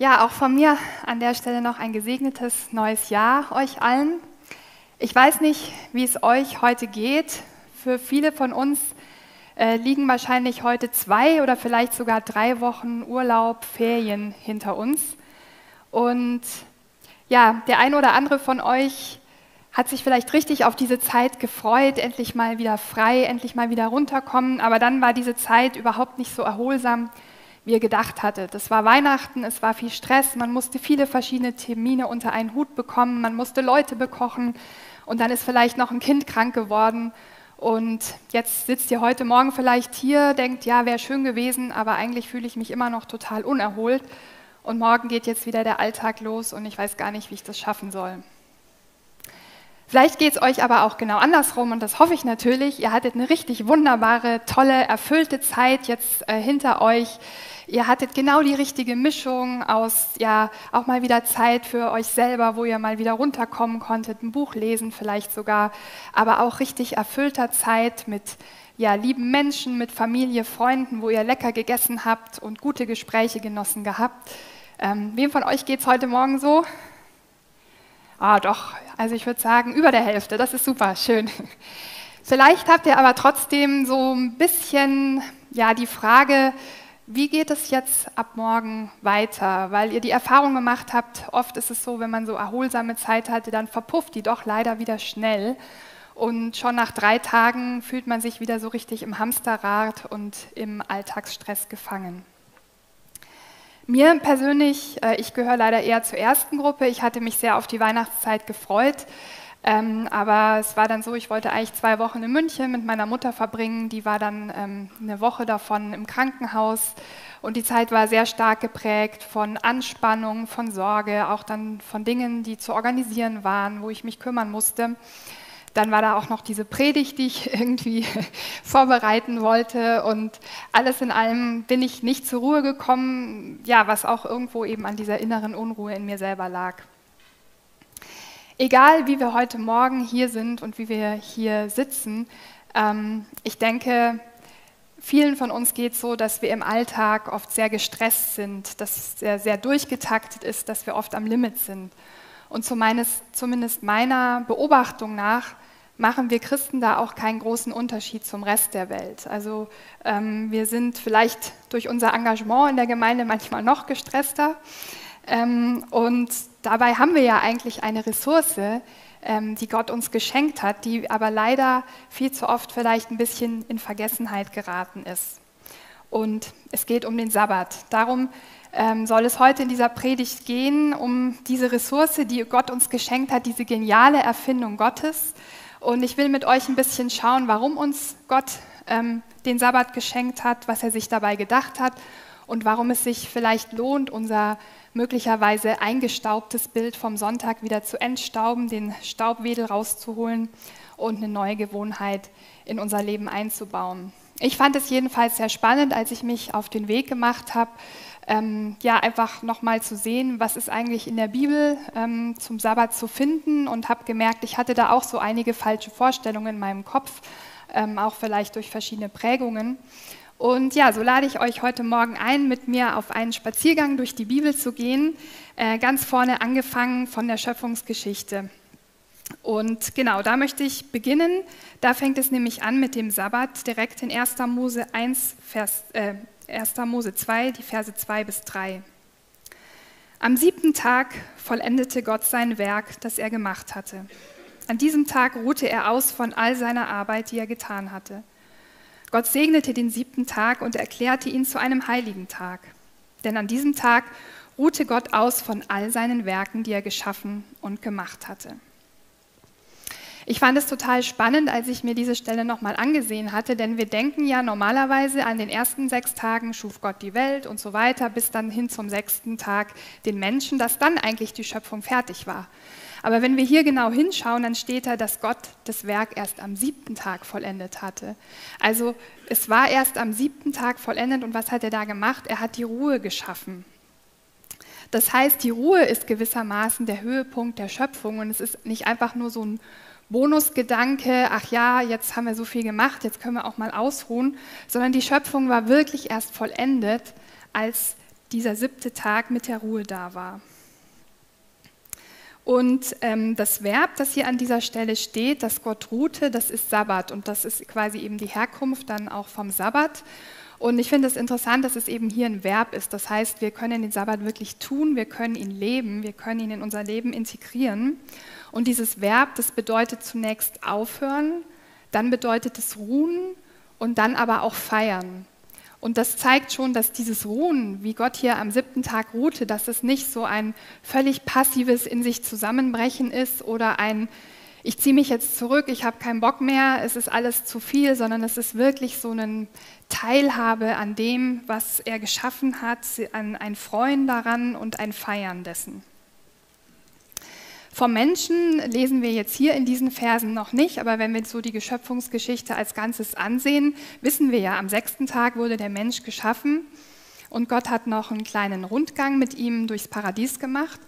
Ja, auch von mir an der Stelle noch ein gesegnetes neues Jahr euch allen. Ich weiß nicht, wie es euch heute geht. Für viele von uns äh, liegen wahrscheinlich heute zwei oder vielleicht sogar drei Wochen Urlaub, Ferien hinter uns. Und ja, der ein oder andere von euch hat sich vielleicht richtig auf diese Zeit gefreut, endlich mal wieder frei, endlich mal wieder runterkommen. Aber dann war diese Zeit überhaupt nicht so erholsam wie ihr gedacht hattet. Es war Weihnachten, es war viel Stress, man musste viele verschiedene Termine unter einen Hut bekommen, man musste Leute bekochen und dann ist vielleicht noch ein Kind krank geworden. Und jetzt sitzt ihr heute Morgen vielleicht hier, denkt, ja, wäre schön gewesen, aber eigentlich fühle ich mich immer noch total unerholt. Und morgen geht jetzt wieder der Alltag los und ich weiß gar nicht, wie ich das schaffen soll. Vielleicht geht es euch aber auch genau andersrum und das hoffe ich natürlich. Ihr hattet eine richtig wunderbare, tolle, erfüllte Zeit jetzt äh, hinter euch. Ihr hattet genau die richtige Mischung aus, ja, auch mal wieder Zeit für euch selber, wo ihr mal wieder runterkommen konntet, ein Buch lesen vielleicht sogar, aber auch richtig erfüllter Zeit mit ja, lieben Menschen, mit Familie, Freunden, wo ihr lecker gegessen habt und gute Gespräche genossen gehabt. Ähm, wem von euch geht es heute Morgen so? Ah, doch, also ich würde sagen, über der Hälfte, das ist super, schön. Vielleicht habt ihr aber trotzdem so ein bisschen ja, die Frage, wie geht es jetzt ab morgen weiter? Weil ihr die Erfahrung gemacht habt, oft ist es so, wenn man so erholsame Zeit hatte, dann verpufft die doch leider wieder schnell. Und schon nach drei Tagen fühlt man sich wieder so richtig im Hamsterrad und im Alltagsstress gefangen. Mir persönlich, äh, ich gehöre leider eher zur ersten Gruppe. Ich hatte mich sehr auf die Weihnachtszeit gefreut. Ähm, aber es war dann so, ich wollte eigentlich zwei Wochen in München mit meiner Mutter verbringen. Die war dann ähm, eine Woche davon im Krankenhaus. Und die Zeit war sehr stark geprägt von Anspannung, von Sorge, auch dann von Dingen, die zu organisieren waren, wo ich mich kümmern musste. Dann war da auch noch diese Predigt, die ich irgendwie vorbereiten wollte. Und alles in allem bin ich nicht zur Ruhe gekommen, ja, was auch irgendwo eben an dieser inneren Unruhe in mir selber lag. Egal, wie wir heute Morgen hier sind und wie wir hier sitzen, ähm, ich denke, vielen von uns geht es so, dass wir im Alltag oft sehr gestresst sind, dass es sehr, sehr durchgetaktet ist, dass wir oft am Limit sind. Und zumindest meiner Beobachtung nach machen wir Christen da auch keinen großen Unterschied zum Rest der Welt. Also ähm, wir sind vielleicht durch unser Engagement in der Gemeinde manchmal noch gestresster. Ähm, und dabei haben wir ja eigentlich eine Ressource, ähm, die Gott uns geschenkt hat, die aber leider viel zu oft vielleicht ein bisschen in Vergessenheit geraten ist. Und es geht um den Sabbat. Darum ähm, soll es heute in dieser Predigt gehen, um diese Ressource, die Gott uns geschenkt hat, diese geniale Erfindung Gottes. Und ich will mit euch ein bisschen schauen, warum uns Gott ähm, den Sabbat geschenkt hat, was er sich dabei gedacht hat und warum es sich vielleicht lohnt, unser möglicherweise eingestaubtes Bild vom Sonntag wieder zu entstauben, den Staubwedel rauszuholen und eine neue Gewohnheit in unser Leben einzubauen. Ich fand es jedenfalls sehr spannend, als ich mich auf den Weg gemacht habe, ähm, ja, einfach nochmal zu sehen, was ist eigentlich in der Bibel ähm, zum Sabbat zu finden und habe gemerkt, ich hatte da auch so einige falsche Vorstellungen in meinem Kopf, ähm, auch vielleicht durch verschiedene Prägungen. Und ja, so lade ich euch heute Morgen ein, mit mir auf einen Spaziergang durch die Bibel zu gehen, äh, ganz vorne angefangen von der Schöpfungsgeschichte. Und genau, da möchte ich beginnen. Da fängt es nämlich an mit dem Sabbat, direkt in 1. Mose 1, Vers, äh, 1. Mose 2, die Verse 2 bis 3. Am siebten Tag vollendete Gott sein Werk, das er gemacht hatte. An diesem Tag ruhte er aus von all seiner Arbeit, die er getan hatte. Gott segnete den siebten Tag und erklärte ihn zu einem heiligen Tag. Denn an diesem Tag ruhte Gott aus von all seinen Werken, die er geschaffen und gemacht hatte. Ich fand es total spannend, als ich mir diese Stelle nochmal angesehen hatte, denn wir denken ja normalerweise an den ersten sechs Tagen schuf Gott die Welt und so weiter, bis dann hin zum sechsten Tag den Menschen, dass dann eigentlich die Schöpfung fertig war. Aber wenn wir hier genau hinschauen, dann steht da, dass Gott das Werk erst am siebten Tag vollendet hatte. Also es war erst am siebten Tag vollendet und was hat er da gemacht? Er hat die Ruhe geschaffen. Das heißt, die Ruhe ist gewissermaßen der Höhepunkt der Schöpfung und es ist nicht einfach nur so ein Bonusgedanke, ach ja, jetzt haben wir so viel gemacht, jetzt können wir auch mal ausruhen, sondern die Schöpfung war wirklich erst vollendet, als dieser siebte Tag mit der Ruhe da war. Und ähm, das Verb, das hier an dieser Stelle steht, das Gott ruhte, das ist Sabbat. Und das ist quasi eben die Herkunft dann auch vom Sabbat. Und ich finde es interessant, dass es eben hier ein Verb ist. Das heißt, wir können den Sabbat wirklich tun, wir können ihn leben, wir können ihn in unser Leben integrieren. Und dieses Verb, das bedeutet zunächst aufhören, dann bedeutet es ruhen und dann aber auch feiern. Und das zeigt schon, dass dieses Ruhen, wie Gott hier am siebten Tag ruhte, dass es nicht so ein völlig passives in sich zusammenbrechen ist oder ein, ich ziehe mich jetzt zurück, ich habe keinen Bock mehr, es ist alles zu viel, sondern es ist wirklich so eine Teilhabe an dem, was er geschaffen hat, an ein Freuen daran und ein Feiern dessen. Vom Menschen lesen wir jetzt hier in diesen Versen noch nicht, aber wenn wir so die Geschöpfungsgeschichte als Ganzes ansehen, wissen wir ja, am sechsten Tag wurde der Mensch geschaffen und Gott hat noch einen kleinen Rundgang mit ihm durchs Paradies gemacht.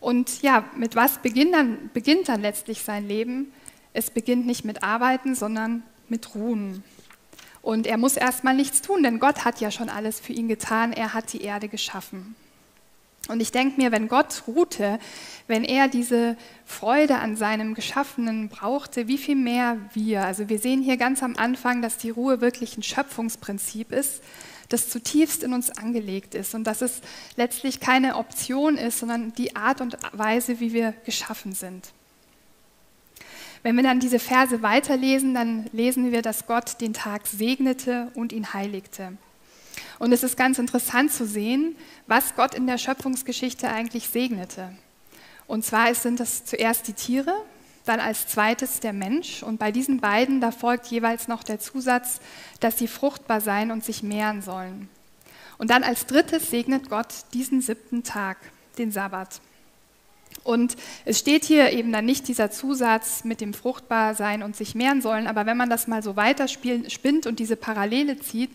Und ja, mit was beginnt dann, beginnt dann letztlich sein Leben? Es beginnt nicht mit Arbeiten, sondern mit Ruhen. Und er muss erstmal nichts tun, denn Gott hat ja schon alles für ihn getan. Er hat die Erde geschaffen. Und ich denke mir, wenn Gott ruhte, wenn er diese Freude an seinem Geschaffenen brauchte, wie viel mehr wir. Also wir sehen hier ganz am Anfang, dass die Ruhe wirklich ein Schöpfungsprinzip ist, das zutiefst in uns angelegt ist und dass es letztlich keine Option ist, sondern die Art und Weise, wie wir geschaffen sind. Wenn wir dann diese Verse weiterlesen, dann lesen wir, dass Gott den Tag segnete und ihn heiligte. Und es ist ganz interessant zu sehen, was Gott in der Schöpfungsgeschichte eigentlich segnete. Und zwar sind das zuerst die Tiere, dann als zweites der Mensch. Und bei diesen beiden, da folgt jeweils noch der Zusatz, dass sie fruchtbar sein und sich mehren sollen. Und dann als drittes segnet Gott diesen siebten Tag, den Sabbat. Und es steht hier eben dann nicht dieser Zusatz mit dem fruchtbar sein und sich mehren sollen, aber wenn man das mal so weiter spinnt und diese Parallele zieht,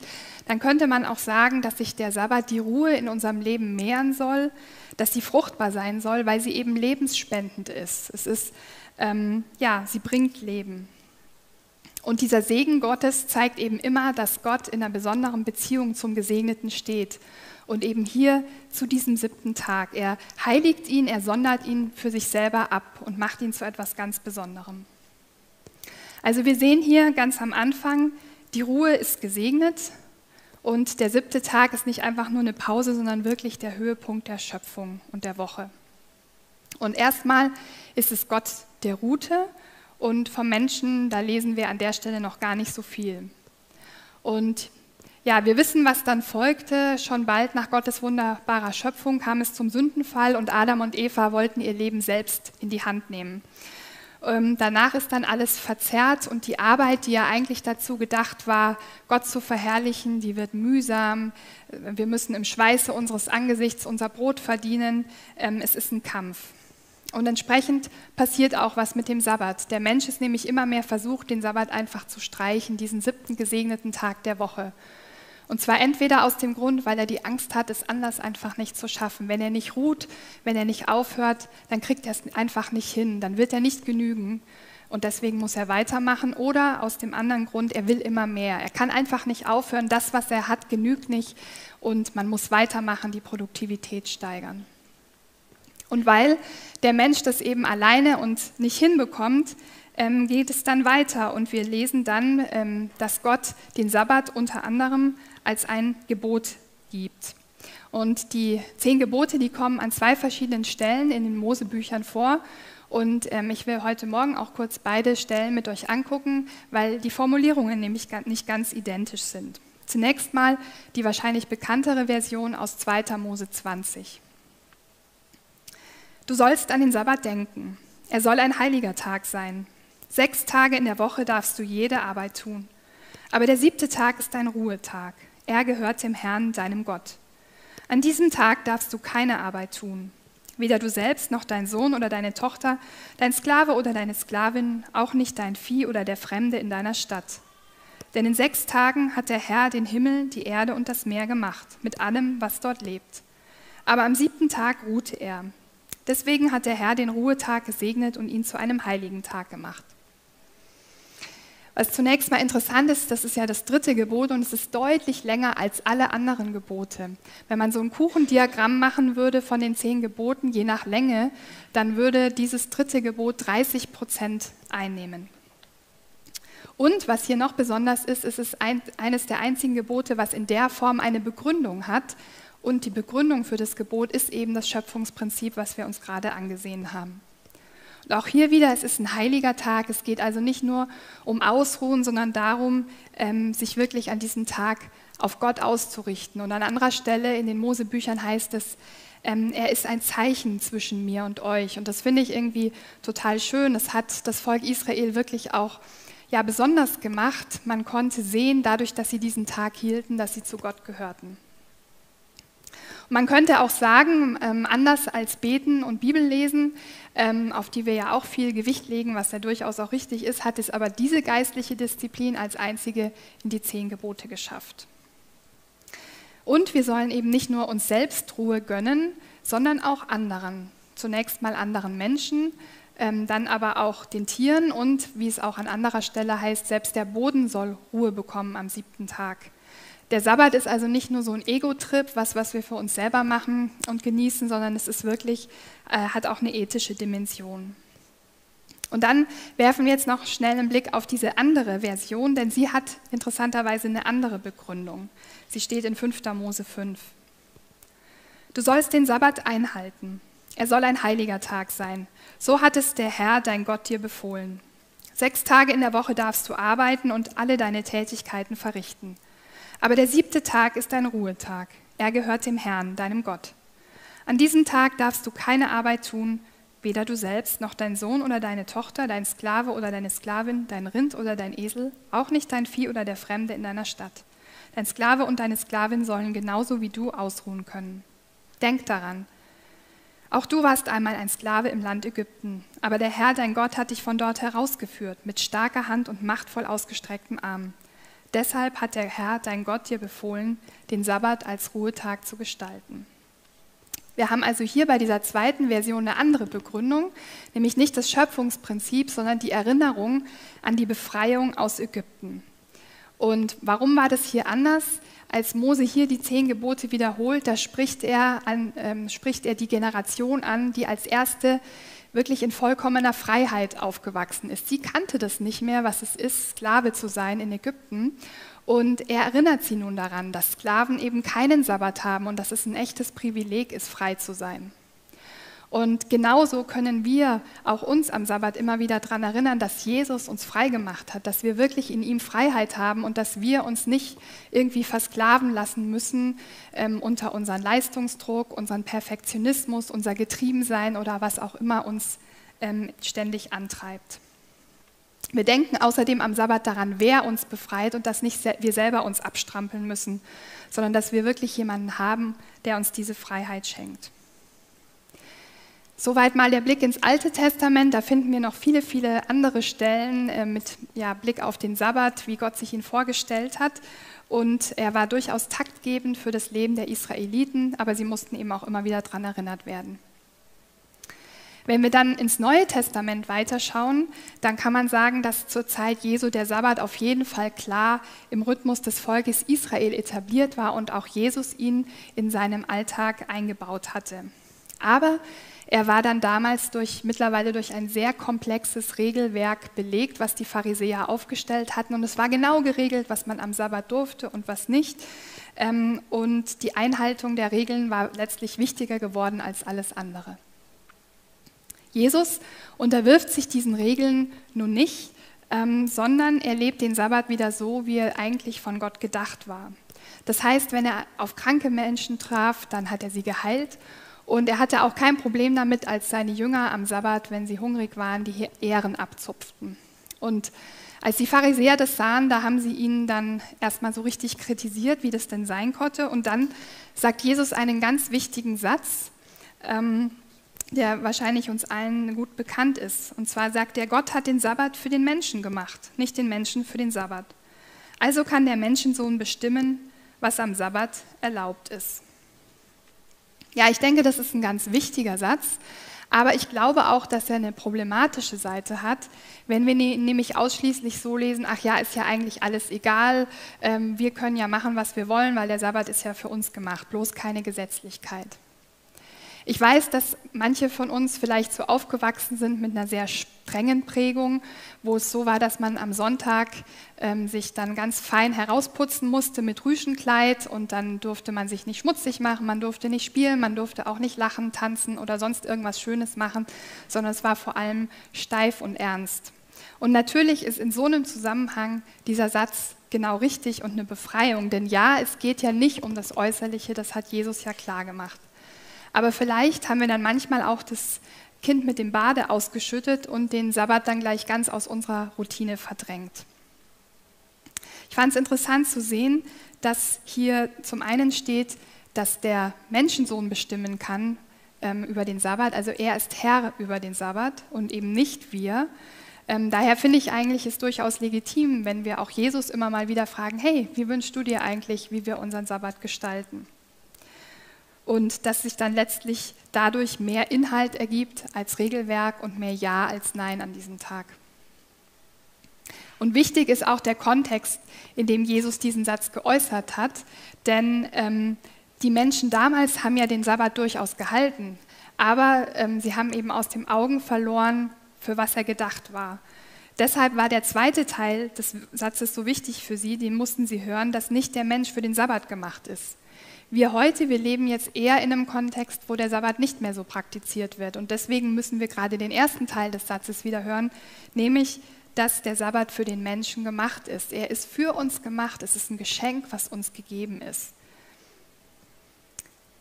dann könnte man auch sagen, dass sich der Sabbat die Ruhe in unserem Leben mehren soll, dass sie fruchtbar sein soll, weil sie eben lebensspendend ist. Es ist, ähm, ja, sie bringt Leben. Und dieser Segen Gottes zeigt eben immer, dass Gott in einer besonderen Beziehung zum Gesegneten steht und eben hier zu diesem siebten Tag. Er heiligt ihn, er sondert ihn für sich selber ab und macht ihn zu etwas ganz Besonderem. Also wir sehen hier ganz am Anfang, die Ruhe ist gesegnet und der siebte Tag ist nicht einfach nur eine Pause, sondern wirklich der Höhepunkt der Schöpfung und der Woche. Und erstmal ist es Gott, der ruhte und vom Menschen, da lesen wir an der Stelle noch gar nicht so viel. Und ja, wir wissen, was dann folgte. Schon bald nach Gottes wunderbarer Schöpfung kam es zum Sündenfall und Adam und Eva wollten ihr Leben selbst in die Hand nehmen. Ähm, danach ist dann alles verzerrt und die Arbeit, die ja eigentlich dazu gedacht war, Gott zu verherrlichen, die wird mühsam. Wir müssen im Schweiße unseres Angesichts unser Brot verdienen. Ähm, es ist ein Kampf. Und entsprechend passiert auch was mit dem Sabbat. Der Mensch ist nämlich immer mehr versucht, den Sabbat einfach zu streichen, diesen siebten gesegneten Tag der Woche. Und zwar entweder aus dem Grund, weil er die Angst hat, es anders einfach nicht zu schaffen. Wenn er nicht ruht, wenn er nicht aufhört, dann kriegt er es einfach nicht hin, dann wird er nicht genügen. Und deswegen muss er weitermachen. Oder aus dem anderen Grund, er will immer mehr. Er kann einfach nicht aufhören. Das, was er hat, genügt nicht. Und man muss weitermachen, die Produktivität steigern. Und weil der Mensch das eben alleine und nicht hinbekommt, ähm, geht es dann weiter. Und wir lesen dann, ähm, dass Gott den Sabbat unter anderem als ein Gebot gibt. Und die zehn Gebote, die kommen an zwei verschiedenen Stellen in den Mosebüchern vor. Und ähm, ich will heute Morgen auch kurz beide Stellen mit euch angucken, weil die Formulierungen nämlich nicht ganz identisch sind. Zunächst mal die wahrscheinlich bekanntere Version aus 2. Mose 20. Du sollst an den Sabbat denken. Er soll ein heiliger Tag sein. Sechs Tage in der Woche darfst du jede Arbeit tun. Aber der siebte Tag ist dein Ruhetag. Er gehört dem Herrn, deinem Gott. An diesem Tag darfst du keine Arbeit tun. Weder du selbst noch dein Sohn oder deine Tochter, dein Sklave oder deine Sklavin, auch nicht dein Vieh oder der Fremde in deiner Stadt. Denn in sechs Tagen hat der Herr den Himmel, die Erde und das Meer gemacht, mit allem, was dort lebt. Aber am siebten Tag ruhte er. Deswegen hat der Herr den Ruhetag gesegnet und ihn zu einem heiligen Tag gemacht. Was zunächst mal interessant ist, das ist ja das dritte Gebot und es ist deutlich länger als alle anderen Gebote. Wenn man so ein Kuchendiagramm machen würde von den zehn Geboten, je nach Länge, dann würde dieses dritte Gebot 30 Prozent einnehmen. Und was hier noch besonders ist, es ist ein, eines der einzigen Gebote, was in der Form eine Begründung hat. Und die Begründung für das Gebot ist eben das Schöpfungsprinzip, was wir uns gerade angesehen haben. Und auch hier wieder, es ist ein heiliger Tag. Es geht also nicht nur um Ausruhen, sondern darum, ähm, sich wirklich an diesem Tag auf Gott auszurichten. Und an anderer Stelle in den Mosebüchern heißt es, ähm, er ist ein Zeichen zwischen mir und euch. Und das finde ich irgendwie total schön. Das hat das Volk Israel wirklich auch ja, besonders gemacht. Man konnte sehen, dadurch, dass sie diesen Tag hielten, dass sie zu Gott gehörten. Man könnte auch sagen, ähm, anders als Beten und Bibellesen, ähm, auf die wir ja auch viel Gewicht legen, was ja durchaus auch richtig ist, hat es aber diese geistliche Disziplin als einzige in die zehn Gebote geschafft. Und wir sollen eben nicht nur uns selbst Ruhe gönnen, sondern auch anderen. Zunächst mal anderen Menschen, ähm, dann aber auch den Tieren und, wie es auch an anderer Stelle heißt, selbst der Boden soll Ruhe bekommen am siebten Tag. Der Sabbat ist also nicht nur so ein Ego-Trip, was, was wir für uns selber machen und genießen, sondern es ist wirklich, äh, hat auch eine ethische Dimension. Und dann werfen wir jetzt noch schnell einen Blick auf diese andere Version, denn sie hat interessanterweise eine andere Begründung. Sie steht in 5. Mose 5. Du sollst den Sabbat einhalten. Er soll ein heiliger Tag sein. So hat es der Herr, dein Gott, dir befohlen. Sechs Tage in der Woche darfst du arbeiten und alle deine Tätigkeiten verrichten. Aber der siebte Tag ist dein Ruhetag. Er gehört dem Herrn, deinem Gott. An diesem Tag darfst du keine Arbeit tun, weder du selbst noch dein Sohn oder deine Tochter, dein Sklave oder deine Sklavin, dein Rind oder dein Esel, auch nicht dein Vieh oder der Fremde in deiner Stadt. Dein Sklave und deine Sklavin sollen genauso wie du ausruhen können. Denk daran, auch du warst einmal ein Sklave im Land Ägypten, aber der Herr, dein Gott, hat dich von dort herausgeführt, mit starker Hand und machtvoll ausgestrecktem Arm. Deshalb hat der Herr, dein Gott, dir befohlen, den Sabbat als Ruhetag zu gestalten. Wir haben also hier bei dieser zweiten Version eine andere Begründung, nämlich nicht das Schöpfungsprinzip, sondern die Erinnerung an die Befreiung aus Ägypten. Und warum war das hier anders? Als Mose hier die zehn Gebote wiederholt, da spricht er, an, ähm, spricht er die Generation an, die als erste wirklich in vollkommener Freiheit aufgewachsen ist. Sie kannte das nicht mehr, was es ist, Sklave zu sein in Ägypten. Und er erinnert sie nun daran, dass Sklaven eben keinen Sabbat haben und dass es ein echtes Privileg ist, frei zu sein. Und genauso können wir auch uns am Sabbat immer wieder daran erinnern, dass Jesus uns frei gemacht hat, dass wir wirklich in ihm Freiheit haben und dass wir uns nicht irgendwie versklaven lassen müssen ähm, unter unseren Leistungsdruck, unseren Perfektionismus, unser Getriebensein oder was auch immer uns ähm, ständig antreibt. Wir denken außerdem am Sabbat daran, wer uns befreit und dass nicht wir selber uns abstrampeln müssen, sondern dass wir wirklich jemanden haben, der uns diese Freiheit schenkt. Soweit mal der Blick ins Alte Testament. Da finden wir noch viele, viele andere Stellen äh, mit ja, Blick auf den Sabbat, wie Gott sich ihn vorgestellt hat. Und er war durchaus taktgebend für das Leben der Israeliten, aber sie mussten eben auch immer wieder daran erinnert werden. Wenn wir dann ins Neue Testament weiterschauen, dann kann man sagen, dass zur Zeit Jesu der Sabbat auf jeden Fall klar im Rhythmus des Volkes Israel etabliert war und auch Jesus ihn in seinem Alltag eingebaut hatte. Aber er war dann damals durch, mittlerweile durch ein sehr komplexes Regelwerk belegt, was die Pharisäer aufgestellt hatten. Und es war genau geregelt, was man am Sabbat durfte und was nicht. Ähm, und die Einhaltung der Regeln war letztlich wichtiger geworden als alles andere. Jesus unterwirft sich diesen Regeln nun nicht, ähm, sondern er lebt den Sabbat wieder so, wie er eigentlich von Gott gedacht war. Das heißt, wenn er auf kranke Menschen traf, dann hat er sie geheilt und er hatte auch kein Problem damit, als seine Jünger am Sabbat, wenn sie hungrig waren, die Ehren abzupften. Und als die Pharisäer das sahen, da haben sie ihn dann erstmal so richtig kritisiert, wie das denn sein konnte. Und dann sagt Jesus einen ganz wichtigen Satz, ähm, der wahrscheinlich uns allen gut bekannt ist. Und zwar sagt er, Gott hat den Sabbat für den Menschen gemacht, nicht den Menschen für den Sabbat. Also kann der Menschensohn bestimmen, was am Sabbat erlaubt ist. Ja, ich denke, das ist ein ganz wichtiger Satz. Aber ich glaube auch, dass er eine problematische Seite hat, wenn wir nämlich ausschließlich so lesen, ach ja, ist ja eigentlich alles egal, ähm, wir können ja machen, was wir wollen, weil der Sabbat ist ja für uns gemacht, bloß keine Gesetzlichkeit. Ich weiß, dass manche von uns vielleicht so aufgewachsen sind mit einer sehr strengen Prägung, wo es so war, dass man am Sonntag ähm, sich dann ganz fein herausputzen musste mit Rüschenkleid und dann durfte man sich nicht schmutzig machen, man durfte nicht spielen, man durfte auch nicht lachen, tanzen oder sonst irgendwas Schönes machen, sondern es war vor allem steif und ernst. Und natürlich ist in so einem Zusammenhang dieser Satz genau richtig und eine Befreiung, denn ja, es geht ja nicht um das Äußerliche, das hat Jesus ja klar gemacht. Aber vielleicht haben wir dann manchmal auch das Kind mit dem Bade ausgeschüttet und den Sabbat dann gleich ganz aus unserer Routine verdrängt. Ich fand es interessant zu sehen, dass hier zum einen steht, dass der Menschensohn bestimmen kann ähm, über den Sabbat, also er ist Herr über den Sabbat und eben nicht wir. Ähm, daher finde ich eigentlich es durchaus legitim, wenn wir auch Jesus immer mal wieder fragen, hey, wie wünschst du dir eigentlich, wie wir unseren Sabbat gestalten? Und dass sich dann letztlich dadurch mehr Inhalt ergibt als Regelwerk und mehr Ja als Nein an diesem Tag. Und wichtig ist auch der Kontext, in dem Jesus diesen Satz geäußert hat, denn ähm, die Menschen damals haben ja den Sabbat durchaus gehalten, aber ähm, sie haben eben aus dem Augen verloren, für was er gedacht war. Deshalb war der zweite Teil des Satzes so wichtig für sie, den mussten sie hören, dass nicht der Mensch für den Sabbat gemacht ist. Wir heute, wir leben jetzt eher in einem Kontext, wo der Sabbat nicht mehr so praktiziert wird. Und deswegen müssen wir gerade den ersten Teil des Satzes wieder hören, nämlich, dass der Sabbat für den Menschen gemacht ist. Er ist für uns gemacht. Es ist ein Geschenk, was uns gegeben ist.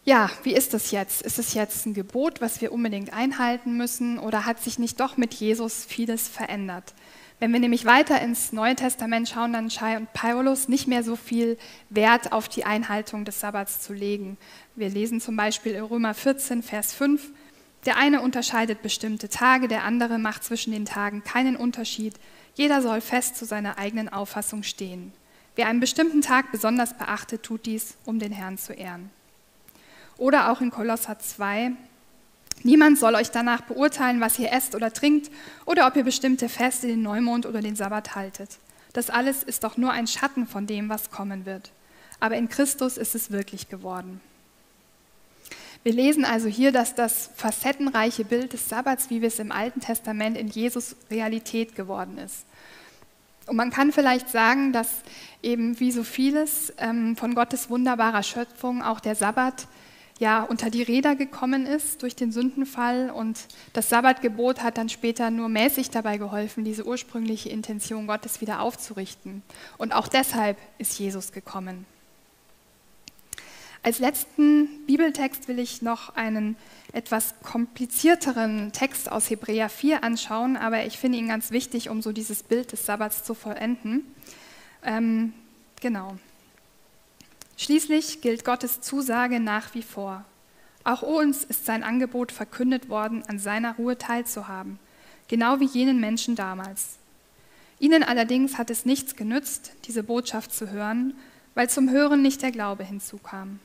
Ja, wie ist das jetzt? Ist es jetzt ein Gebot, was wir unbedingt einhalten müssen oder hat sich nicht doch mit Jesus vieles verändert? Wenn wir nämlich weiter ins Neue Testament schauen, dann scheint Paulus nicht mehr so viel Wert auf die Einhaltung des Sabbats zu legen. Wir lesen zum Beispiel in Römer 14, Vers 5, der eine unterscheidet bestimmte Tage, der andere macht zwischen den Tagen keinen Unterschied. Jeder soll fest zu seiner eigenen Auffassung stehen. Wer einen bestimmten Tag besonders beachtet, tut dies, um den Herrn zu ehren. Oder auch in Kolosser 2, Niemand soll euch danach beurteilen, was ihr esst oder trinkt oder ob ihr bestimmte Feste, den Neumond oder den Sabbat haltet. Das alles ist doch nur ein Schatten von dem, was kommen wird. Aber in Christus ist es wirklich geworden. Wir lesen also hier, dass das facettenreiche Bild des Sabbats, wie wir es im Alten Testament in Jesus Realität geworden ist. Und man kann vielleicht sagen, dass eben wie so vieles ähm, von Gottes wunderbarer Schöpfung auch der Sabbat ja, unter die Räder gekommen ist durch den Sündenfall und das Sabbatgebot hat dann später nur mäßig dabei geholfen, diese ursprüngliche Intention Gottes wieder aufzurichten. Und auch deshalb ist Jesus gekommen. Als letzten Bibeltext will ich noch einen etwas komplizierteren Text aus Hebräer 4 anschauen, aber ich finde ihn ganz wichtig, um so dieses Bild des Sabbats zu vollenden. Ähm, genau. Schließlich gilt Gottes Zusage nach wie vor. Auch uns ist sein Angebot verkündet worden, an seiner Ruhe teilzuhaben, genau wie jenen Menschen damals. Ihnen allerdings hat es nichts genützt, diese Botschaft zu hören, weil zum Hören nicht der Glaube hinzukam.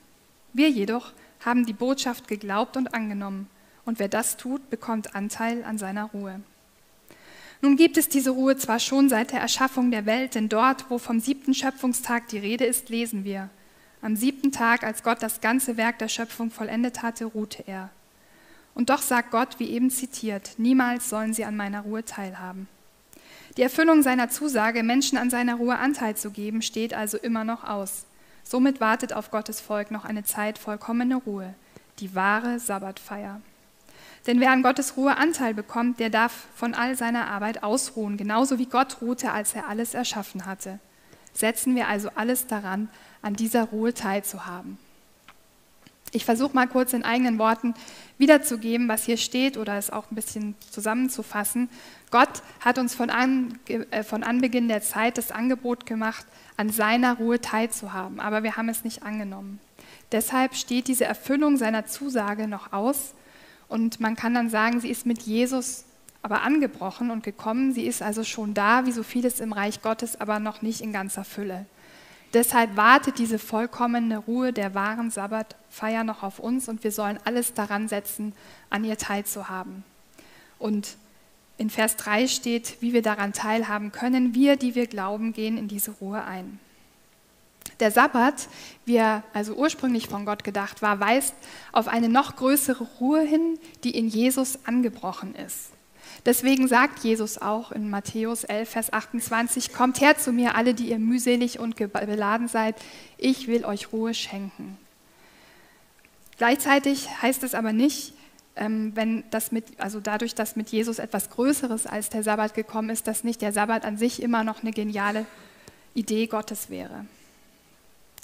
Wir jedoch haben die Botschaft geglaubt und angenommen, und wer das tut, bekommt Anteil an seiner Ruhe. Nun gibt es diese Ruhe zwar schon seit der Erschaffung der Welt, denn dort, wo vom siebten Schöpfungstag die Rede ist, lesen wir, am siebten Tag, als Gott das ganze Werk der Schöpfung vollendet hatte, ruhte er. Und doch sagt Gott, wie eben zitiert, niemals sollen sie an meiner Ruhe teilhaben. Die Erfüllung seiner Zusage, Menschen an seiner Ruhe Anteil zu geben, steht also immer noch aus. Somit wartet auf Gottes Volk noch eine Zeit vollkommene Ruhe, die wahre Sabbatfeier. Denn wer an Gottes Ruhe Anteil bekommt, der darf von all seiner Arbeit ausruhen, genauso wie Gott ruhte, als er alles erschaffen hatte. Setzen wir also alles daran, an dieser Ruhe teilzuhaben. Ich versuche mal kurz in eigenen Worten wiederzugeben, was hier steht oder es auch ein bisschen zusammenzufassen. Gott hat uns von, an, äh, von Anbeginn der Zeit das Angebot gemacht, an seiner Ruhe teilzuhaben, aber wir haben es nicht angenommen. Deshalb steht diese Erfüllung seiner Zusage noch aus und man kann dann sagen, sie ist mit Jesus aber angebrochen und gekommen. Sie ist also schon da, wie so vieles im Reich Gottes, aber noch nicht in ganzer Fülle. Deshalb wartet diese vollkommene Ruhe der wahren Sabbatfeier noch auf uns und wir sollen alles daran setzen, an ihr teilzuhaben. Und in Vers 3 steht, wie wir daran teilhaben können. Wir, die wir glauben, gehen in diese Ruhe ein. Der Sabbat, wie er also ursprünglich von Gott gedacht war, weist auf eine noch größere Ruhe hin, die in Jesus angebrochen ist. Deswegen sagt Jesus auch in Matthäus 11, Vers 28, Kommt her zu mir, alle, die ihr mühselig und beladen seid, ich will euch Ruhe schenken. Gleichzeitig heißt es aber nicht, ähm, wenn das mit, also dadurch, dass mit Jesus etwas Größeres als der Sabbat gekommen ist, dass nicht der Sabbat an sich immer noch eine geniale Idee Gottes wäre.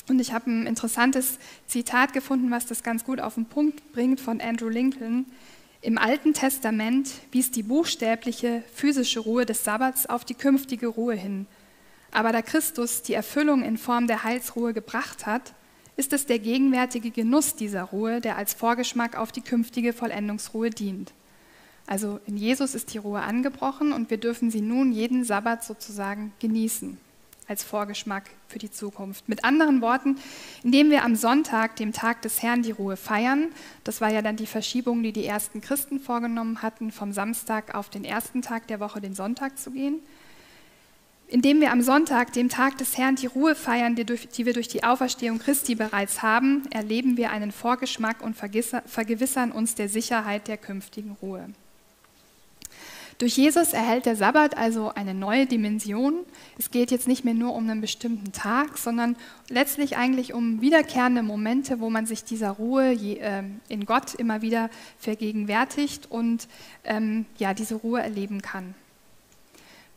Und ich habe ein interessantes Zitat gefunden, was das ganz gut auf den Punkt bringt von Andrew Lincoln. Im Alten Testament wies die buchstäbliche physische Ruhe des Sabbats auf die künftige Ruhe hin. Aber da Christus die Erfüllung in Form der Heilsruhe gebracht hat, ist es der gegenwärtige Genuss dieser Ruhe, der als Vorgeschmack auf die künftige Vollendungsruhe dient. Also in Jesus ist die Ruhe angebrochen und wir dürfen sie nun jeden Sabbat sozusagen genießen als Vorgeschmack für die Zukunft. Mit anderen Worten, indem wir am Sonntag, dem Tag des Herrn, die Ruhe feiern, das war ja dann die Verschiebung, die die ersten Christen vorgenommen hatten, vom Samstag auf den ersten Tag der Woche, den Sonntag zu gehen, indem wir am Sonntag, dem Tag des Herrn, die Ruhe feiern, die, durch, die wir durch die Auferstehung Christi bereits haben, erleben wir einen Vorgeschmack und vergewissern uns der Sicherheit der künftigen Ruhe. Durch Jesus erhält der Sabbat also eine neue Dimension. Es geht jetzt nicht mehr nur um einen bestimmten Tag, sondern letztlich eigentlich um wiederkehrende Momente, wo man sich dieser Ruhe ähm, in Gott immer wieder vergegenwärtigt und ähm, ja, diese Ruhe erleben kann.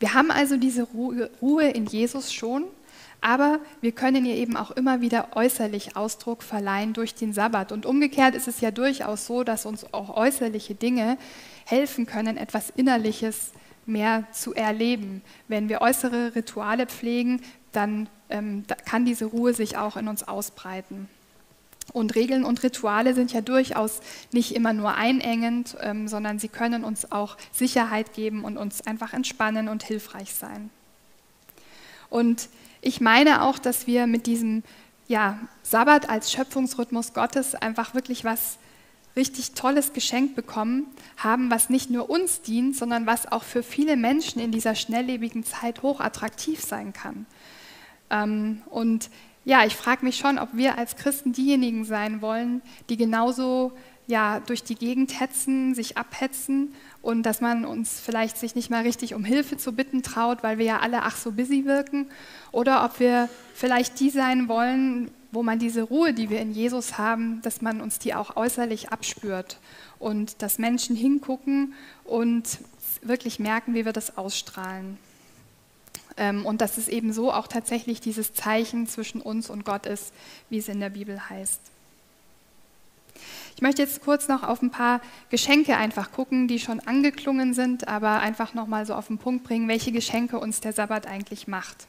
Wir haben also diese Ruhe in Jesus schon, aber wir können ihr eben auch immer wieder äußerlich Ausdruck verleihen durch den Sabbat. Und umgekehrt ist es ja durchaus so, dass uns auch äußerliche Dinge helfen können, etwas Innerliches mehr zu erleben. Wenn wir äußere Rituale pflegen, dann ähm, da kann diese Ruhe sich auch in uns ausbreiten. Und Regeln und Rituale sind ja durchaus nicht immer nur einengend, ähm, sondern sie können uns auch Sicherheit geben und uns einfach entspannen und hilfreich sein. Und ich meine auch, dass wir mit diesem ja, Sabbat als Schöpfungsrhythmus Gottes einfach wirklich was richtig tolles Geschenk bekommen haben, was nicht nur uns dient, sondern was auch für viele Menschen in dieser schnelllebigen Zeit hochattraktiv sein kann. Ähm, und ja, ich frage mich schon, ob wir als Christen diejenigen sein wollen, die genauso ja, durch die Gegend hetzen, sich abhetzen und dass man uns vielleicht sich nicht mal richtig um Hilfe zu bitten traut, weil wir ja alle ach so busy wirken, oder ob wir vielleicht die sein wollen, wo man diese Ruhe, die wir in Jesus haben, dass man uns die auch äußerlich abspürt und dass Menschen hingucken und wirklich merken, wie wir das ausstrahlen. Ähm, und dass es eben so auch tatsächlich dieses Zeichen zwischen uns und Gott ist, wie es in der Bibel heißt. Ich möchte jetzt kurz noch auf ein paar Geschenke einfach gucken, die schon angeklungen sind, aber einfach noch mal so auf den Punkt bringen, welche Geschenke uns der Sabbat eigentlich macht.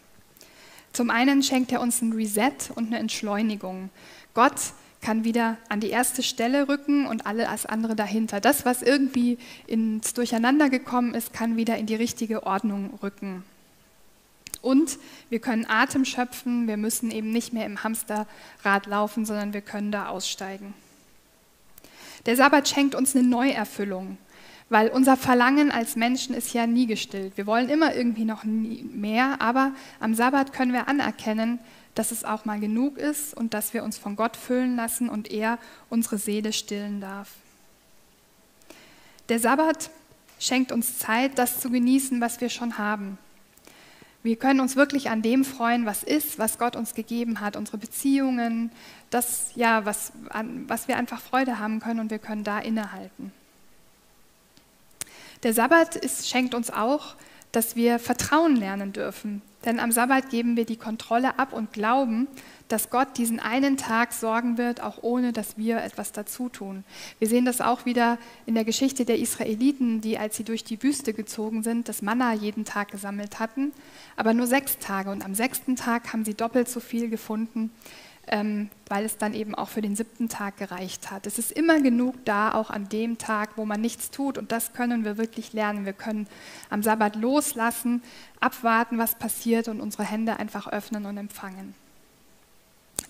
Zum einen schenkt er uns ein Reset und eine Entschleunigung. Gott kann wieder an die erste Stelle rücken und alles andere dahinter. Das, was irgendwie ins Durcheinander gekommen ist, kann wieder in die richtige Ordnung rücken. Und wir können Atem schöpfen, wir müssen eben nicht mehr im Hamsterrad laufen, sondern wir können da aussteigen. Der Sabbat schenkt uns eine Neuerfüllung. Weil unser Verlangen als Menschen ist ja nie gestillt. Wir wollen immer irgendwie noch mehr, aber am Sabbat können wir anerkennen, dass es auch mal genug ist und dass wir uns von Gott füllen lassen und er unsere Seele stillen darf. Der Sabbat schenkt uns Zeit, das zu genießen, was wir schon haben. Wir können uns wirklich an dem freuen, was ist, was Gott uns gegeben hat, unsere Beziehungen, das, ja, was, an, was wir einfach Freude haben können und wir können da innehalten. Der Sabbat ist, schenkt uns auch, dass wir Vertrauen lernen dürfen. Denn am Sabbat geben wir die Kontrolle ab und glauben, dass Gott diesen einen Tag sorgen wird, auch ohne dass wir etwas dazu tun. Wir sehen das auch wieder in der Geschichte der Israeliten, die, als sie durch die Wüste gezogen sind, das Manna jeden Tag gesammelt hatten, aber nur sechs Tage. Und am sechsten Tag haben sie doppelt so viel gefunden ähm, weil es dann eben auch für den siebten Tag gereicht hat. Es ist immer genug da, auch an dem Tag, wo man nichts tut. Und das können wir wirklich lernen. Wir können am Sabbat loslassen, abwarten, was passiert und unsere Hände einfach öffnen und empfangen.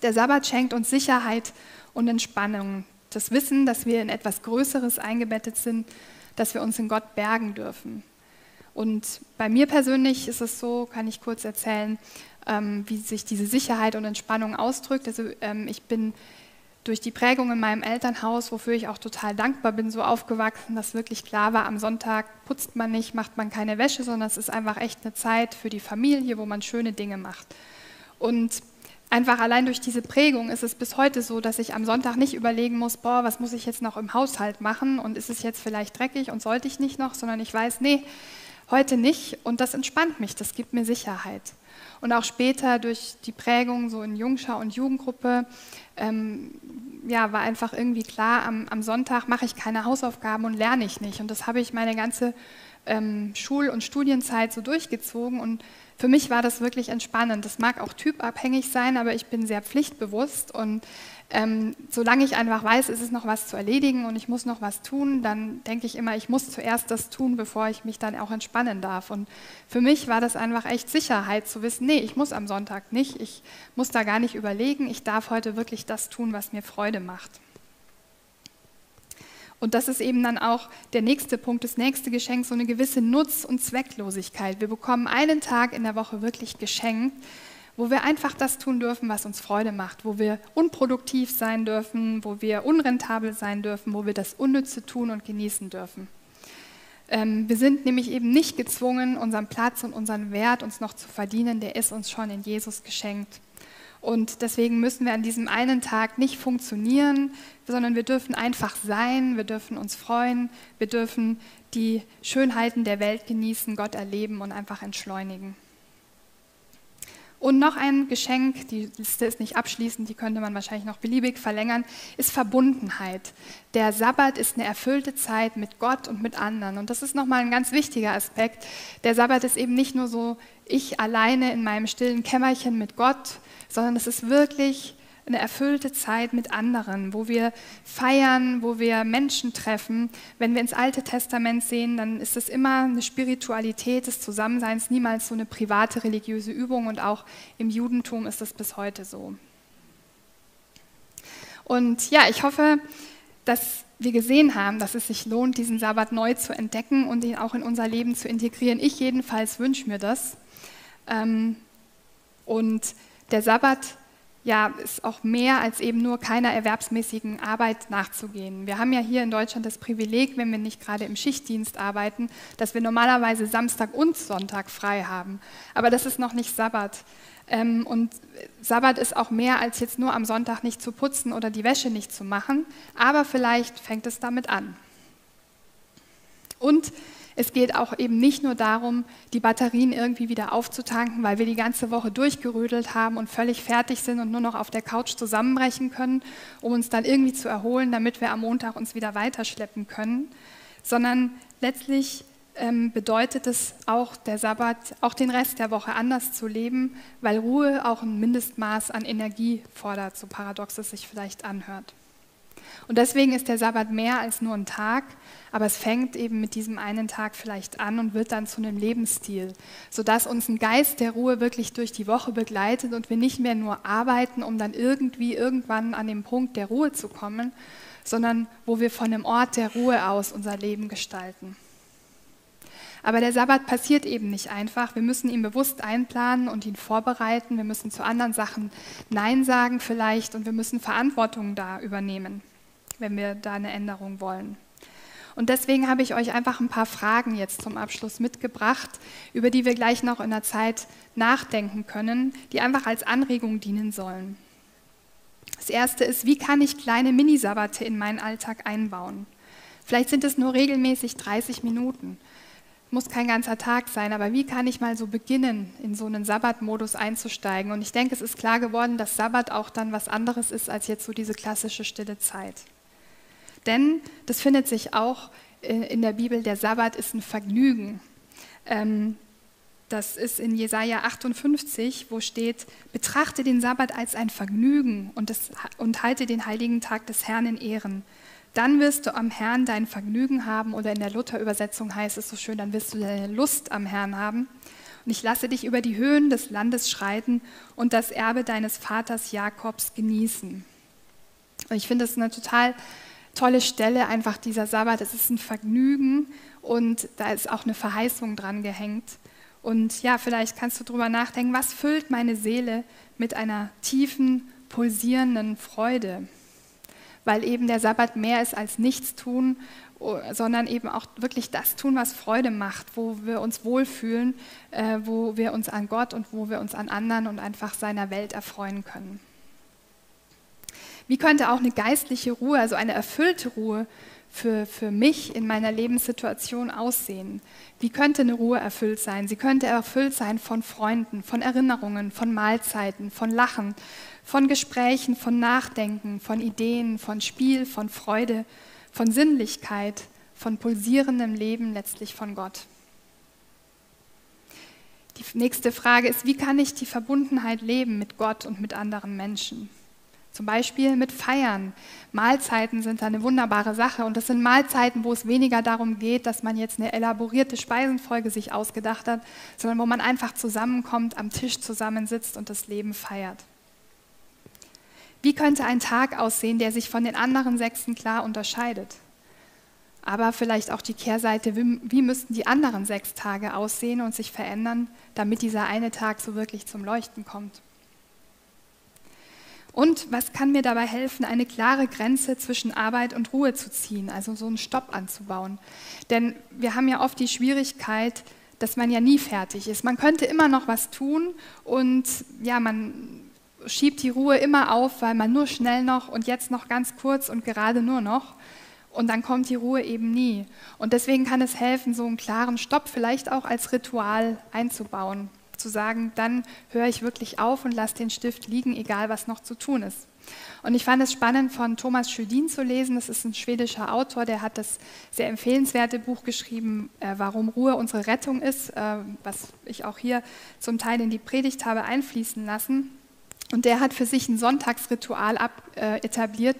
Der Sabbat schenkt uns Sicherheit und Entspannung. Das Wissen, dass wir in etwas Größeres eingebettet sind, dass wir uns in Gott bergen dürfen. Und bei mir persönlich ist es so, kann ich kurz erzählen, wie sich diese Sicherheit und Entspannung ausdrückt. Also ähm, ich bin durch die Prägung in meinem Elternhaus, wofür ich auch total dankbar bin, so aufgewachsen, dass wirklich klar war, am Sonntag putzt man nicht, macht man keine Wäsche, sondern es ist einfach echt eine Zeit für die Familie, wo man schöne Dinge macht. Und einfach allein durch diese Prägung ist es bis heute so, dass ich am Sonntag nicht überlegen muss, boah, was muss ich jetzt noch im Haushalt machen und ist es jetzt vielleicht dreckig und sollte ich nicht noch, sondern ich weiß, nee, heute nicht und das entspannt mich, das gibt mir Sicherheit. Und auch später durch die Prägung so in Jungschau und Jugendgruppe ähm, ja, war einfach irgendwie klar, am, am Sonntag mache ich keine Hausaufgaben und lerne ich nicht. Und das habe ich meine ganze ähm, Schul- und Studienzeit so durchgezogen und für mich war das wirklich entspannend. Das mag auch typabhängig sein, aber ich bin sehr pflichtbewusst und ähm, solange ich einfach weiß, es ist noch was zu erledigen und ich muss noch was tun, dann denke ich immer, ich muss zuerst das tun, bevor ich mich dann auch entspannen darf. Und für mich war das einfach echt Sicherheit zu wissen, nee, ich muss am Sonntag nicht, ich muss da gar nicht überlegen, ich darf heute wirklich das tun, was mir Freude macht. Und das ist eben dann auch der nächste Punkt, das nächste Geschenk, so eine gewisse Nutz- und Zwecklosigkeit. Wir bekommen einen Tag in der Woche wirklich geschenkt, wo wir einfach das tun dürfen, was uns Freude macht, wo wir unproduktiv sein dürfen, wo wir unrentabel sein dürfen, wo wir das Unnütze tun und genießen dürfen. Ähm, wir sind nämlich eben nicht gezwungen, unseren Platz und unseren Wert uns noch zu verdienen, der ist uns schon in Jesus geschenkt. Und deswegen müssen wir an diesem einen Tag nicht funktionieren, sondern wir dürfen einfach sein, wir dürfen uns freuen, wir dürfen die Schönheiten der Welt genießen, Gott erleben und einfach entschleunigen. Und noch ein Geschenk, die Liste ist nicht abschließend, die könnte man wahrscheinlich noch beliebig verlängern, ist Verbundenheit. Der Sabbat ist eine erfüllte Zeit mit Gott und mit anderen. Und das ist nochmal ein ganz wichtiger Aspekt. Der Sabbat ist eben nicht nur so ich alleine in meinem stillen Kämmerchen mit Gott, sondern es ist wirklich eine erfüllte Zeit mit anderen, wo wir feiern, wo wir Menschen treffen. Wenn wir ins Alte Testament sehen, dann ist es immer eine Spiritualität des Zusammenseins, niemals so eine private religiöse Übung und auch im Judentum ist es bis heute so. Und ja, ich hoffe, dass wir gesehen haben, dass es sich lohnt, diesen Sabbat neu zu entdecken und ihn auch in unser Leben zu integrieren. Ich jedenfalls wünsche mir das. Ähm, und der Sabbat ja, ist auch mehr als eben nur keiner erwerbsmäßigen Arbeit nachzugehen. Wir haben ja hier in Deutschland das Privileg, wenn wir nicht gerade im Schichtdienst arbeiten, dass wir normalerweise Samstag und Sonntag frei haben. Aber das ist noch nicht Sabbat. Ähm, und Sabbat ist auch mehr als jetzt nur am Sonntag nicht zu putzen oder die Wäsche nicht zu machen. Aber vielleicht fängt es damit an. Und es geht auch eben nicht nur darum, die Batterien irgendwie wieder aufzutanken, weil wir die ganze Woche durchgerödelt haben und völlig fertig sind und nur noch auf der Couch zusammenbrechen können, um uns dann irgendwie zu erholen, damit wir am Montag uns wieder weiterschleppen können, sondern letztlich ähm, bedeutet es auch der Sabbat, auch den Rest der Woche anders zu leben, weil Ruhe auch ein Mindestmaß an Energie fordert, so paradox es sich vielleicht anhört. Und deswegen ist der Sabbat mehr als nur ein Tag, aber es fängt eben mit diesem einen Tag vielleicht an und wird dann zu einem Lebensstil, sodass uns ein Geist der Ruhe wirklich durch die Woche begleitet und wir nicht mehr nur arbeiten, um dann irgendwie irgendwann an den Punkt der Ruhe zu kommen, sondern wo wir von dem Ort der Ruhe aus unser Leben gestalten. Aber der Sabbat passiert eben nicht einfach. Wir müssen ihn bewusst einplanen und ihn vorbereiten. Wir müssen zu anderen Sachen Nein sagen vielleicht und wir müssen Verantwortung da übernehmen wenn wir da eine Änderung wollen. Und deswegen habe ich euch einfach ein paar Fragen jetzt zum Abschluss mitgebracht, über die wir gleich noch in der Zeit nachdenken können, die einfach als Anregung dienen sollen. Das erste ist, wie kann ich kleine Minisabbate in meinen Alltag einbauen? Vielleicht sind es nur regelmäßig 30 Minuten. Muss kein ganzer Tag sein, aber wie kann ich mal so beginnen, in so einen Sabbatmodus einzusteigen? Und ich denke, es ist klar geworden, dass Sabbat auch dann was anderes ist als jetzt so diese klassische stille Zeit. Denn das findet sich auch äh, in der Bibel, der Sabbat ist ein Vergnügen. Ähm, das ist in Jesaja 58, wo steht: Betrachte den Sabbat als ein Vergnügen und, das, und halte den heiligen Tag des Herrn in Ehren. Dann wirst du am Herrn dein Vergnügen haben, oder in der Luther-Übersetzung heißt es so schön: Dann wirst du deine Lust am Herrn haben. und ich lasse dich über die Höhen des Landes schreiten und das Erbe deines Vaters Jakobs genießen. Und ich finde das eine total tolle Stelle, einfach dieser Sabbat. Es ist ein Vergnügen und da ist auch eine Verheißung dran gehängt. Und ja, vielleicht kannst du darüber nachdenken, was füllt meine Seele mit einer tiefen, pulsierenden Freude? Weil eben der Sabbat mehr ist als nichts tun, sondern eben auch wirklich das tun, was Freude macht, wo wir uns wohlfühlen, äh, wo wir uns an Gott und wo wir uns an anderen und einfach seiner Welt erfreuen können. Wie könnte auch eine geistliche Ruhe, also eine erfüllte Ruhe für, für mich in meiner Lebenssituation aussehen? Wie könnte eine Ruhe erfüllt sein? Sie könnte erfüllt sein von Freunden, von Erinnerungen, von Mahlzeiten, von Lachen, von Gesprächen, von Nachdenken, von Ideen, von Spiel, von Freude, von Sinnlichkeit, von pulsierendem Leben, letztlich von Gott. Die nächste Frage ist, wie kann ich die Verbundenheit leben mit Gott und mit anderen Menschen? Zum Beispiel mit Feiern. Mahlzeiten sind eine wunderbare Sache und das sind Mahlzeiten, wo es weniger darum geht, dass man jetzt eine elaborierte Speisenfolge sich ausgedacht hat, sondern wo man einfach zusammenkommt, am Tisch zusammensitzt und das Leben feiert. Wie könnte ein Tag aussehen, der sich von den anderen Sechsten klar unterscheidet? Aber vielleicht auch die Kehrseite, wie müssten die anderen sechs Tage aussehen und sich verändern, damit dieser eine Tag so wirklich zum Leuchten kommt? Und was kann mir dabei helfen, eine klare Grenze zwischen Arbeit und Ruhe zu ziehen, also so einen Stopp anzubauen? Denn wir haben ja oft die Schwierigkeit, dass man ja nie fertig ist. Man könnte immer noch was tun und ja, man schiebt die Ruhe immer auf, weil man nur schnell noch und jetzt noch ganz kurz und gerade nur noch. Und dann kommt die Ruhe eben nie. Und deswegen kann es helfen, so einen klaren Stopp vielleicht auch als Ritual einzubauen zu sagen, dann höre ich wirklich auf und lasse den Stift liegen, egal was noch zu tun ist. Und ich fand es spannend, von Thomas Schödin zu lesen. Das ist ein schwedischer Autor, der hat das sehr empfehlenswerte Buch geschrieben, äh, Warum Ruhe unsere Rettung ist, äh, was ich auch hier zum Teil in die Predigt habe einfließen lassen. Und der hat für sich ein Sonntagsritual ab, äh, etabliert,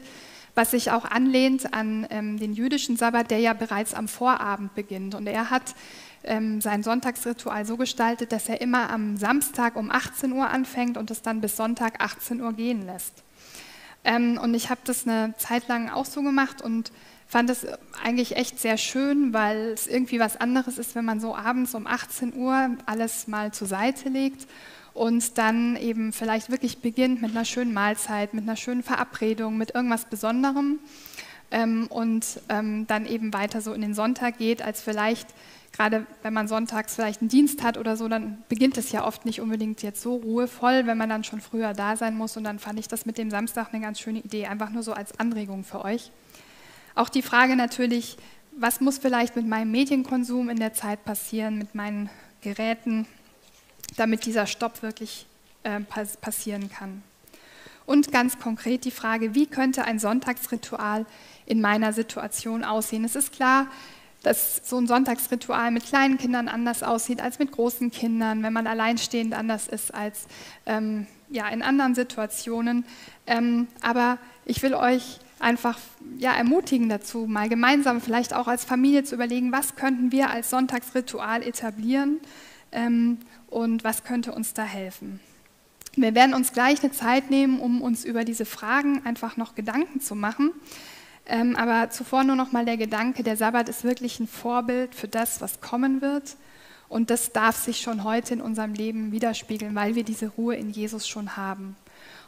was sich auch anlehnt an ähm, den jüdischen Sabbat, der ja bereits am Vorabend beginnt. Und er hat ähm, sein Sonntagsritual so gestaltet, dass er immer am Samstag um 18 Uhr anfängt und es dann bis Sonntag 18 Uhr gehen lässt. Ähm, und ich habe das eine Zeit lang auch so gemacht und fand es eigentlich echt sehr schön, weil es irgendwie was anderes ist, wenn man so abends um 18 Uhr alles mal zur Seite legt und dann eben vielleicht wirklich beginnt mit einer schönen Mahlzeit, mit einer schönen Verabredung, mit irgendwas Besonderem ähm, und ähm, dann eben weiter so in den Sonntag geht, als vielleicht gerade wenn man sonntags vielleicht einen Dienst hat oder so, dann beginnt es ja oft nicht unbedingt jetzt so ruhevoll, wenn man dann schon früher da sein muss. Und dann fand ich das mit dem Samstag eine ganz schöne Idee, einfach nur so als Anregung für euch. Auch die Frage natürlich, was muss vielleicht mit meinem Medienkonsum in der Zeit passieren, mit meinen Geräten, damit dieser Stopp wirklich äh, passieren kann. Und ganz konkret die Frage, wie könnte ein Sonntagsritual in meiner Situation aussehen? Es ist klar, dass so ein Sonntagsritual mit kleinen Kindern anders aussieht als mit großen Kindern, wenn man alleinstehend anders ist als ähm, ja, in anderen Situationen. Ähm, aber ich will euch einfach ja, ermutigen dazu, mal gemeinsam vielleicht auch als Familie zu überlegen, was könnten wir als Sonntagsritual etablieren ähm, und was könnte uns da helfen. Wir werden uns gleich eine Zeit nehmen, um uns über diese Fragen einfach noch Gedanken zu machen. Ähm, aber zuvor nur noch mal der Gedanke, der Sabbat ist wirklich ein Vorbild für das, was kommen wird. Und das darf sich schon heute in unserem Leben widerspiegeln, weil wir diese Ruhe in Jesus schon haben.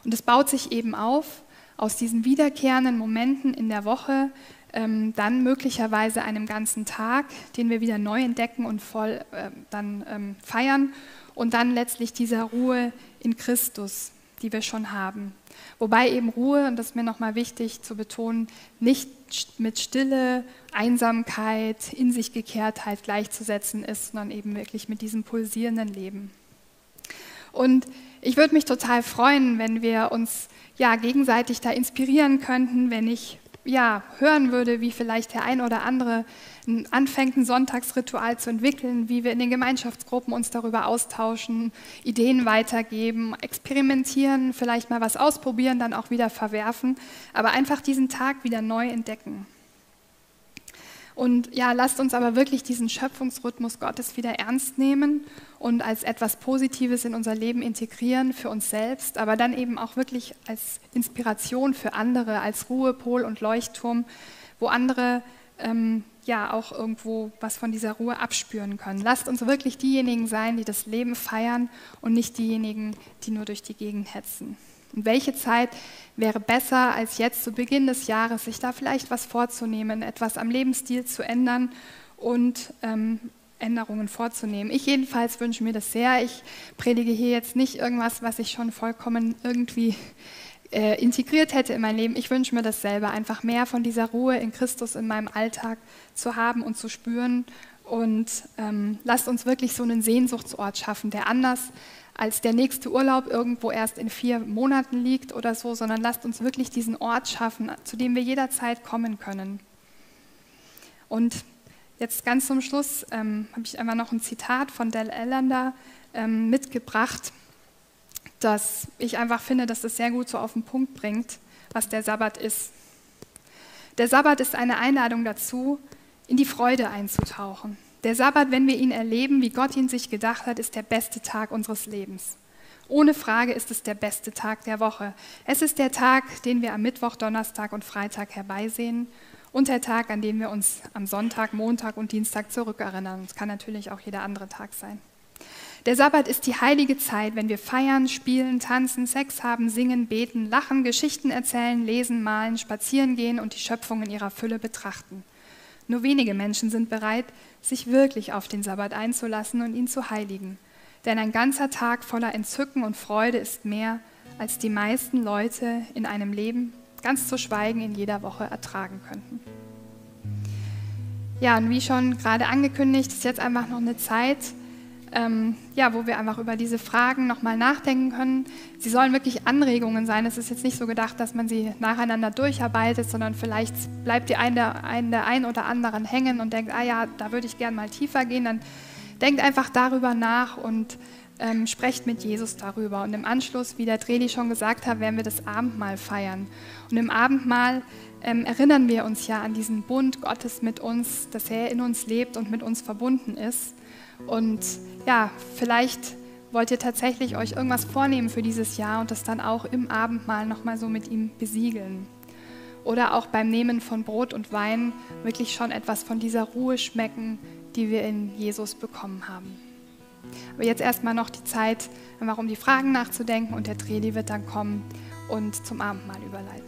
Und es baut sich eben auf aus diesen wiederkehrenden Momenten in der Woche, ähm, dann möglicherweise einem ganzen Tag, den wir wieder neu entdecken und voll äh, dann ähm, feiern. Und dann letztlich dieser Ruhe in Christus, die wir schon haben. Wobei eben Ruhe, und das ist mir nochmal wichtig zu betonen, nicht mit Stille, Einsamkeit, in sich Gekehrtheit gleichzusetzen ist, sondern eben wirklich mit diesem pulsierenden Leben. Und ich würde mich total freuen, wenn wir uns ja gegenseitig da inspirieren könnten, wenn ich ja, hören würde, wie vielleicht der ein oder andere anfängt, ein Sonntagsritual zu entwickeln, wie wir in den Gemeinschaftsgruppen uns darüber austauschen, Ideen weitergeben, experimentieren, vielleicht mal was ausprobieren, dann auch wieder verwerfen, aber einfach diesen Tag wieder neu entdecken. Und ja, lasst uns aber wirklich diesen Schöpfungsrhythmus Gottes wieder ernst nehmen und als etwas Positives in unser Leben integrieren für uns selbst, aber dann eben auch wirklich als Inspiration für andere, als Ruhepol und Leuchtturm, wo andere ähm, ja auch irgendwo was von dieser Ruhe abspüren können. Lasst uns wirklich diejenigen sein, die das Leben feiern und nicht diejenigen, die nur durch die Gegend hetzen. Und welche Zeit wäre besser als jetzt zu Beginn des Jahres, sich da vielleicht was vorzunehmen, etwas am Lebensstil zu ändern und ähm, Änderungen vorzunehmen. Ich jedenfalls wünsche mir das sehr. Ich predige hier jetzt nicht irgendwas, was ich schon vollkommen irgendwie äh, integriert hätte in mein Leben. Ich wünsche mir das selber, einfach mehr von dieser Ruhe in Christus in meinem Alltag zu haben und zu spüren. Und ähm, lasst uns wirklich so einen Sehnsuchtsort schaffen, der anders als der nächste Urlaub irgendwo erst in vier Monaten liegt oder so, sondern lasst uns wirklich diesen Ort schaffen, zu dem wir jederzeit kommen können. Und jetzt ganz zum Schluss ähm, habe ich einmal noch ein Zitat von Del Ellender ähm, mitgebracht, das ich einfach finde, dass das sehr gut so auf den Punkt bringt, was der Sabbat ist. Der Sabbat ist eine Einladung dazu, in die Freude einzutauchen. Der Sabbat, wenn wir ihn erleben, wie Gott ihn sich gedacht hat, ist der beste Tag unseres Lebens. Ohne Frage ist es der beste Tag der Woche. Es ist der Tag, den wir am Mittwoch, Donnerstag und Freitag herbeisehen und der Tag, an den wir uns am Sonntag, Montag und Dienstag zurückerinnern. Es kann natürlich auch jeder andere Tag sein. Der Sabbat ist die heilige Zeit, wenn wir feiern, spielen, tanzen, Sex haben, singen, beten, lachen, Geschichten erzählen, lesen, malen, spazieren gehen und die Schöpfung in ihrer Fülle betrachten. Nur wenige Menschen sind bereit, sich wirklich auf den Sabbat einzulassen und ihn zu heiligen. Denn ein ganzer Tag voller Entzücken und Freude ist mehr, als die meisten Leute in einem Leben, ganz zu schweigen, in jeder Woche ertragen könnten. Ja, und wie schon gerade angekündigt, ist jetzt einfach noch eine Zeit, ähm, ja, wo wir einfach über diese Fragen nochmal nachdenken können. Sie sollen wirklich Anregungen sein. Es ist jetzt nicht so gedacht, dass man sie nacheinander durcharbeitet, sondern vielleicht bleibt die ein der, ein der ein oder anderen hängen und denkt, ah ja, da würde ich gern mal tiefer gehen. Dann denkt einfach darüber nach und ähm, sprecht mit Jesus darüber. Und im Anschluss, wie der Treli schon gesagt hat, werden wir das Abendmahl feiern. Und im Abendmahl ähm, erinnern wir uns ja an diesen Bund Gottes mit uns, dass er in uns lebt und mit uns verbunden ist. Und ja, vielleicht wollt ihr tatsächlich euch irgendwas vornehmen für dieses Jahr und das dann auch im Abendmahl nochmal so mit ihm besiegeln. Oder auch beim Nehmen von Brot und Wein wirklich schon etwas von dieser Ruhe schmecken, die wir in Jesus bekommen haben. Aber jetzt erstmal noch die Zeit, einfach um die Fragen nachzudenken und der Tredi wird dann kommen und zum Abendmahl überleiten.